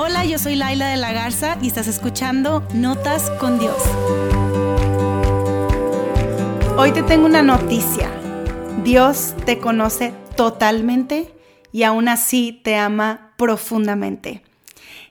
Hola, yo soy Laila de la Garza y estás escuchando Notas con Dios. Hoy te tengo una noticia. Dios te conoce totalmente y aún así te ama profundamente.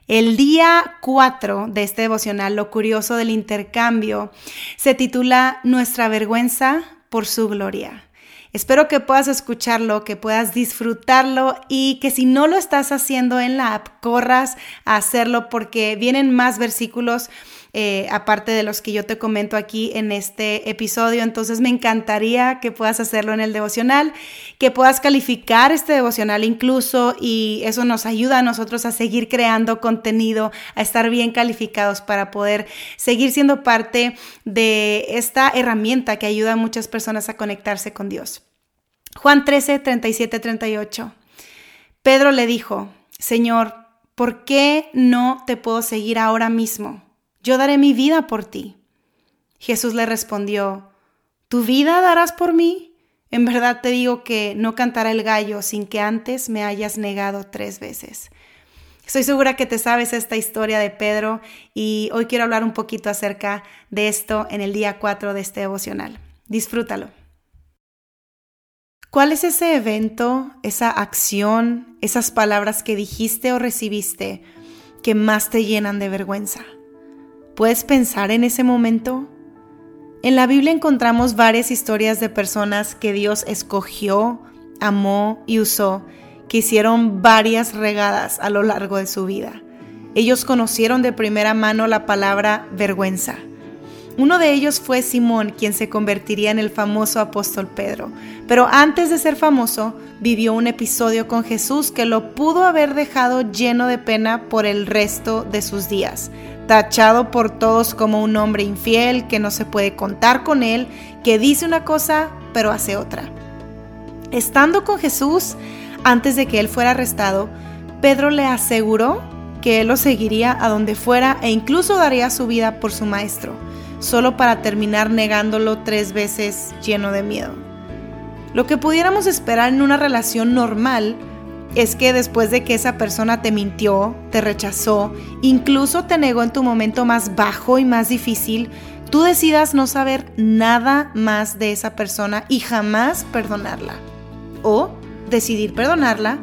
El día 4 de este devocional, lo curioso del intercambio, se titula Nuestra vergüenza por su gloria. Espero que puedas escucharlo, que puedas disfrutarlo y que si no lo estás haciendo en la app, corras a hacerlo porque vienen más versículos eh, aparte de los que yo te comento aquí en este episodio. Entonces me encantaría que puedas hacerlo en el devocional, que puedas calificar este devocional incluso y eso nos ayuda a nosotros a seguir creando contenido, a estar bien calificados para poder seguir siendo parte de esta herramienta que ayuda a muchas personas a conectarse con Dios. Juan 13, 37, 38. Pedro le dijo, Señor, ¿por qué no te puedo seguir ahora mismo? Yo daré mi vida por ti. Jesús le respondió, ¿Tu vida darás por mí? En verdad te digo que no cantará el gallo sin que antes me hayas negado tres veces. Estoy segura que te sabes esta historia de Pedro y hoy quiero hablar un poquito acerca de esto en el día 4 de este devocional. Disfrútalo. ¿Cuál es ese evento, esa acción, esas palabras que dijiste o recibiste que más te llenan de vergüenza? ¿Puedes pensar en ese momento? En la Biblia encontramos varias historias de personas que Dios escogió, amó y usó, que hicieron varias regadas a lo largo de su vida. Ellos conocieron de primera mano la palabra vergüenza. Uno de ellos fue Simón, quien se convertiría en el famoso apóstol Pedro. Pero antes de ser famoso, vivió un episodio con Jesús que lo pudo haber dejado lleno de pena por el resto de sus días. Tachado por todos como un hombre infiel, que no se puede contar con él, que dice una cosa pero hace otra. Estando con Jesús, antes de que él fuera arrestado, Pedro le aseguró que él lo seguiría a donde fuera e incluso daría su vida por su maestro solo para terminar negándolo tres veces lleno de miedo. Lo que pudiéramos esperar en una relación normal es que después de que esa persona te mintió, te rechazó, incluso te negó en tu momento más bajo y más difícil, tú decidas no saber nada más de esa persona y jamás perdonarla. O decidir perdonarla,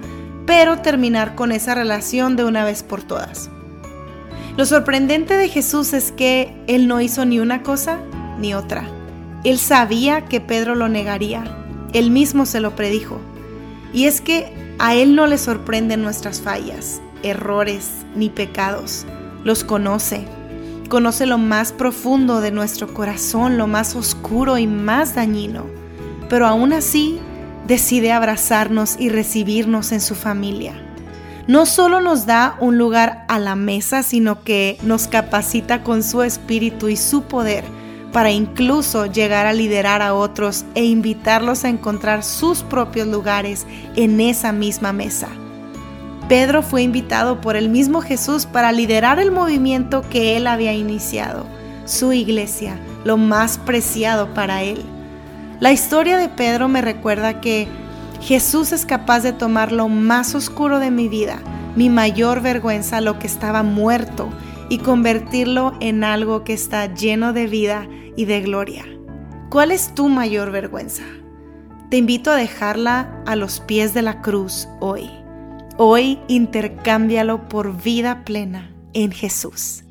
pero terminar con esa relación de una vez por todas. Lo sorprendente de Jesús es que Él no hizo ni una cosa ni otra. Él sabía que Pedro lo negaría. Él mismo se lo predijo. Y es que a Él no le sorprenden nuestras fallas, errores ni pecados. Los conoce. Conoce lo más profundo de nuestro corazón, lo más oscuro y más dañino. Pero aún así decide abrazarnos y recibirnos en su familia no solo nos da un lugar a la mesa, sino que nos capacita con su espíritu y su poder para incluso llegar a liderar a otros e invitarlos a encontrar sus propios lugares en esa misma mesa. Pedro fue invitado por el mismo Jesús para liderar el movimiento que él había iniciado, su iglesia, lo más preciado para él. La historia de Pedro me recuerda que Jesús es capaz de tomar lo más oscuro de mi vida, mi mayor vergüenza, lo que estaba muerto, y convertirlo en algo que está lleno de vida y de gloria. ¿Cuál es tu mayor vergüenza? Te invito a dejarla a los pies de la cruz hoy. Hoy intercámbialo por vida plena en Jesús.